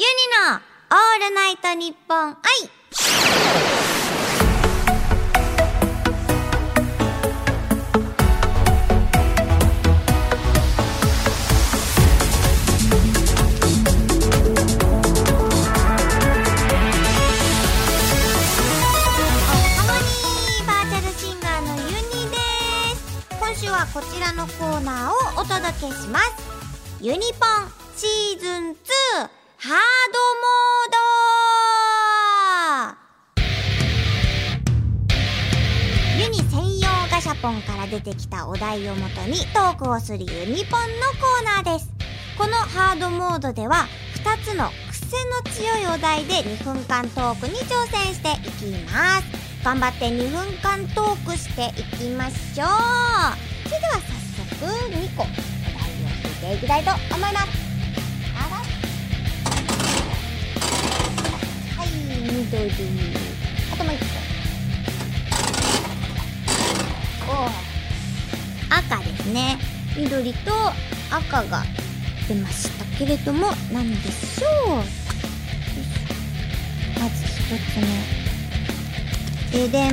ユニのオールナイトニッポン愛ハモニーバーチャルシンガーのユニです。今週はこちらのコーナーをお届けします。ユニポンシーズン2ハードモードユニ専用ガシャポンから出てきたお題をもとにトークをするユニポンのコーナーです。このハードモードでは2つの癖の強いお題で2分間トークに挑戦していきます。頑張って2分間トークしていきましょう。それでは早速2個お題を引いていきたいと思います。緑あともう1個お赤ですね緑と赤が出ましたけれども何でしょう。まず一つ目。ででん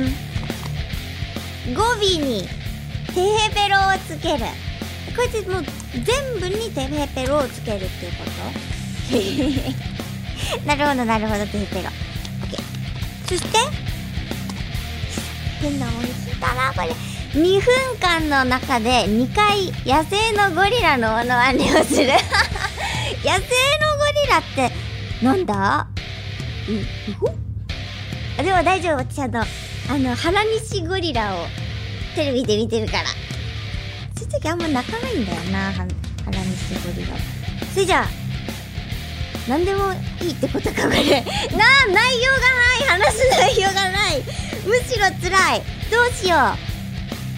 語尾にテヘペロをつける。こいつもう全部にテヘペロをつけるっていうこと？なるほどなるほどテヘペロ。そして。変なもの引いたなこれ2分間の中で2回野生のゴリラのモノマネをする。野生のゴリラってなんだ？ううほあでも大丈夫。私あのあの原西ゴリラをテレビで見てるから。そういう時あんま泣かないんだよなは原西ゴリラ。それじゃあ何でもいいってことかこれ。な内容がない。話す内容がない。むしろ辛い。どうしよう。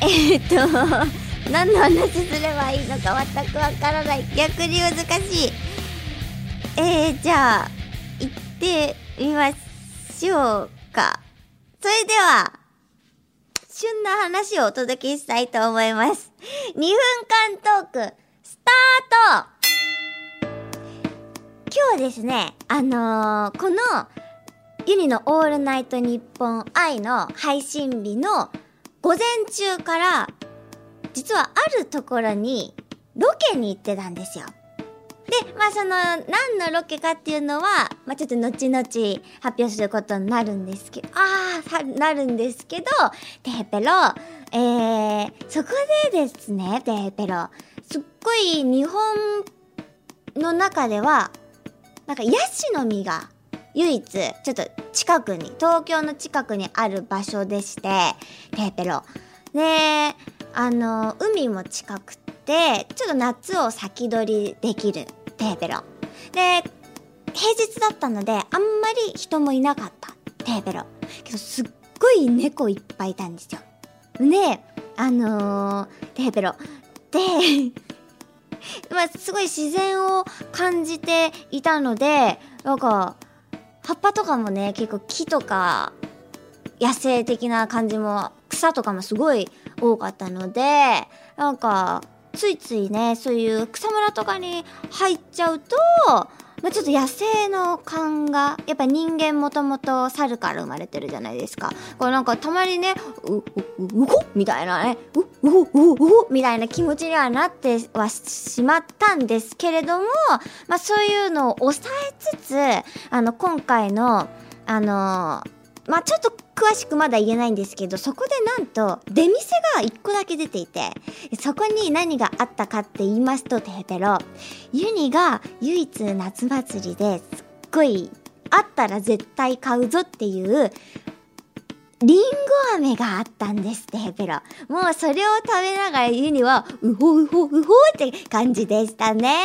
えー、っと何の話すればいいのか全くわからない。逆に難しい。えー、じゃあ行ってみましょうか。それでは旬な話をお届けしたいと思います。2分間トークスタート。今日ですね、あのーこのユニのオールナイトニッポン愛の配信日の午前中から、実はあるところにロケに行ってたんですよ。で、まあその、何のロケかっていうのは、まあちょっと後々発表することになるんですけど、ああ、なるんですけど、テヘペロ、えー、そこでですね、テヘペロ、すっごい日本の中では、なんかヤシの実が唯一ちょっと近くに東京の近くにある場所でしてテーペロ。であの海も近くてちょっと夏を先取りできるテーペロ。で平日だったのであんまり人もいなかったテーペロ。けどすっごい猫いっぱいいたんですよ。であのー、テーペロ。で まあ、すごい自然を感じていたので、なんか、葉っぱとかもね、結構木とか、野生的な感じも、草とかもすごい多かったので、なんか、ついついね、そういう草むらとかに入っちゃうと、まあ、ちょっと野生の勘が、やっぱ人間もともと猿から生まれてるじゃないですか。これなんかたまにね、う、う、う、うほみたいなね、う、う、う、うほみたいな気持ちにはなってはしまったんですけれども、まあそういうのを抑えつつ、あの、今回の、あのまあちょっと詳しくまだ言えないんですけど、そこでなんと出店が1個だけ出ていて、そこに何があったかって言いますと、テヘペロ、ユニが唯一夏祭りですっごいあったら絶対買うぞっていうリンゴ飴があったんですテヘペロ。もうそれを食べながらユニはうほうほうほって感じでしたね。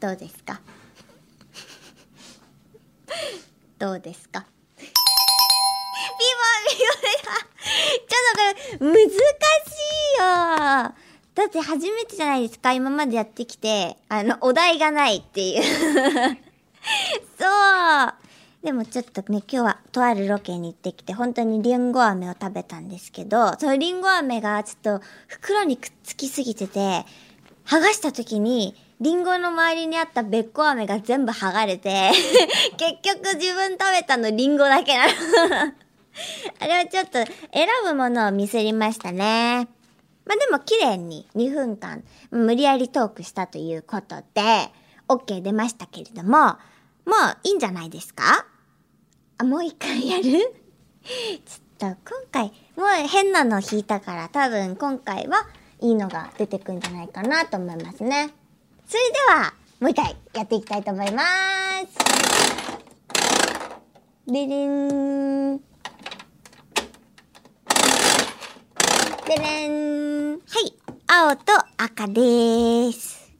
どうですか？どうですか？ピボピボちょっとこれ難しいよ。だって初めてじゃないですか？今までやってきて。あのお題がないっていう。そう。でもちょっとね、今日はとあるロケに行ってきて、本当にリンゴ飴を食べたんですけど、そのリンゴ飴がちょっと袋にくっつきすぎてて、剥がした時に、リンゴの周りにあったべっこ飴が全部剥がれて、結局自分食べたのリンゴだけなの。あれはちょっと選ぶものをミスりましたね。まあでも綺麗に2分間無理やりトークしたということで、OK 出ましたけれども、もういいんじゃないですか？あ、もう一回やる？ちょっと今回、もう変なの引いたから多分今回はいいのが出てくんじゃないかなと思いますね。それでは、もう一回やっていきたいと思います。ででん。でれん。はい。青と赤です。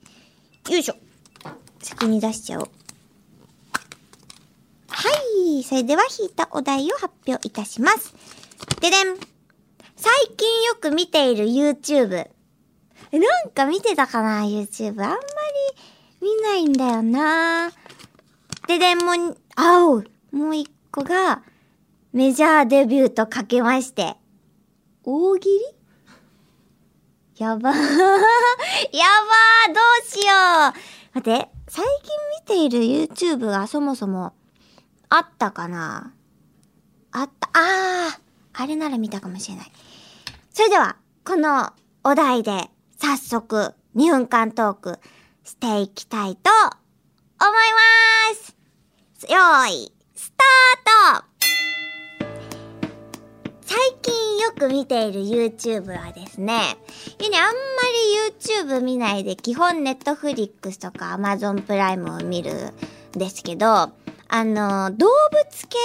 よいしょ。先に出しちゃおう。はい。それでは引いたお題を発表いたします。ででん。最近よく見ている YouTube。なんか見てたかな ?YouTube？あんまり見ないんだよな。ででんも、青。もう一個が、メジャーデビューとかけまして。大喜利？やばー。やばーどうしよう待って、最近見ている YouTube がそもそもあったかな？あった、あー、あれなら見たかもしれない。それでは、このお題で早速2分間トークしていきたいと思います。よーい、スタート。最近よく見ている YouTube はですね、いね、あんまり YouTube 見ないで基本 Netflix とか Amazon プライムを見るんですけど、あの、動物系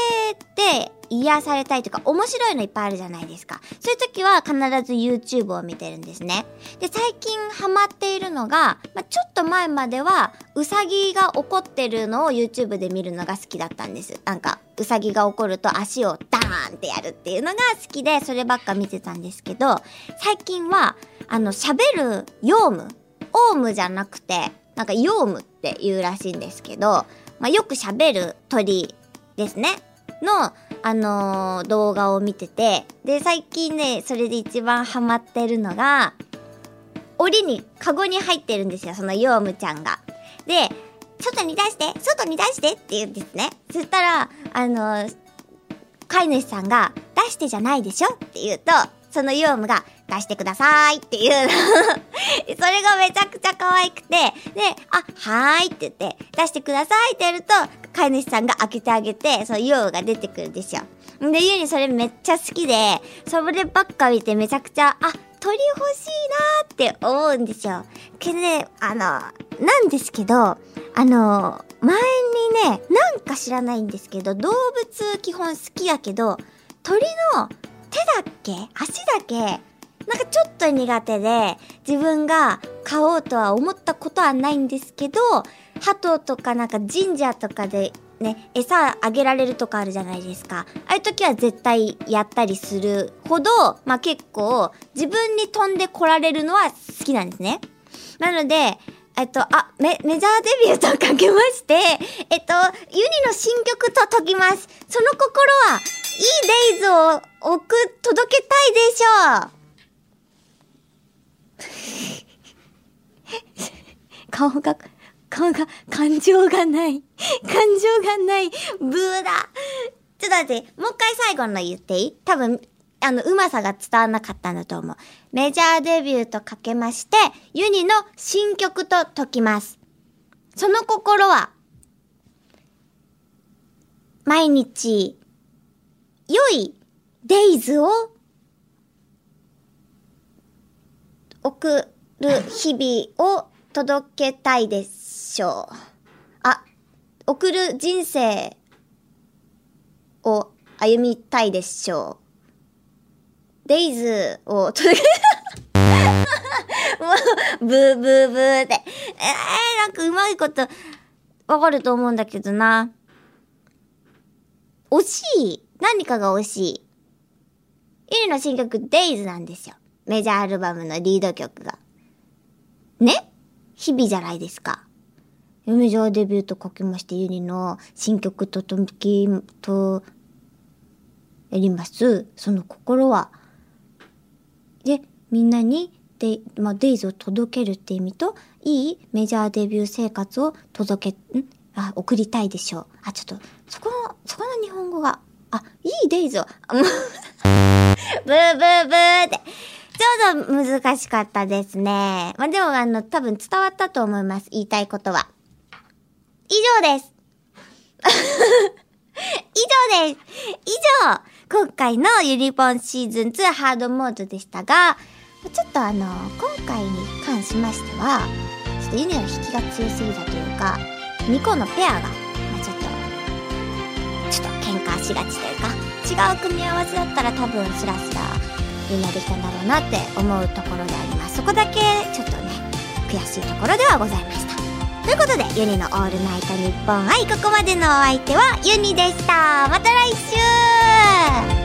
で癒されたいとか面白いのいっぱいあるじゃないですか。そういう時は必ず YouTube を見てるんですね。で、最近ハマっているのが、まあ、ちょっと前まではウサギが怒ってるのを YouTube で見るのが好きだったんです。なんか、ウサギが怒ると足をダーンってやるっていうのが好きで、そればっか見てたんですけど、最近は、あの、喋るヨウム、オウムじゃなくて、なんかヨウムって言うらしいんですけど、まあ、よく喋る鳥ですね。の、あのー、動画を見てて、で、最近ね、それで一番ハマってるのが、檻に、カゴに入ってるんですよ、そのヨウムちゃんが。で、外に出して外に出してって言うんですね。そしたら、あのー、飼い主さんが、出してじゃないでしょって言うと、そのヨウムが、出してくださいっていう それがめちゃくちゃ可愛くて、で、あ、はーいって言って、出してくださいってやると、飼い主さんが開けてあげて、そのヨウが出てくるんですよ。で、ゆうにそれめっちゃ好きで、そればっか見てめちゃくちゃ、あ、鳥欲しいなーって思うんですよ。けどね、あの、なんですけど、あの、前にね、なんか知らないんですけど、動物基本好きやけど、鳥の手だっけ？足だけ？なんかちょっと苦手で自分が買おうとは思ったことはないんですけど鳩とかなんか神社とかでね餌あげられるとかあるじゃないですか。ああいう時は絶対やったりするほどまあ結構自分に飛んでこられるのは好きなんですね。なのでえっと、あ、メ、メジャーデビューとかけまして、えっと、ユニの新曲と解きます。その心は、いいデイズを送、届けたいでしょう。顔が、顔が、感情がない。感情がない。ブーだ。ちょっと待って、もう一回最後の言っていい？多分、あの、うまさが伝わらなかったんだと思う。メジャーデビューとかけまして、ユニの新曲と解きます。その心は、毎日、良いデイズを送る日々を届けたいでしょう。あ、送る人生を歩みたいでしょう。デイズを届け、もう、ブーブーブーって。えー、なんかうまいことわかると思うんだけどな。惜しい。何かが惜しい。イリの新曲 Days なんですよ。メジャーアルバムのリード曲が。ね？日々じゃないですか。メジャーデビューとかけまして、ユニの新曲とときと、やります。その心は。で、みんなに、で、まあ、デイズを届けるって意味と、いいメジャーデビュー生活を届け、ん？あ、送りたいでしょう。あ、ちょっと、そこの、そこの日本語が、あ、いいデイズを、ブーブーブーって。ちょうど難しかったですね。まあ、でもあの、多分伝わったと思います。言いたいことは。以上です。以上です。以上、今回のユニポンシーズン2ハードモードでしたが、ちょっとあの、今回に関しましては、ちょっとユニの引きが強すぎたというか、2個のペアが、まあ、ちょっと、ちょっと喧嘩しがちというか、違う組み合わせだったら多分スラスラみんなできたんだろうなって思うところであります。そこだけちょっとね、悔しいところではございました。ということで、ユニのオールナイトニッポン愛、ここまでのお相手はユニでした。また来週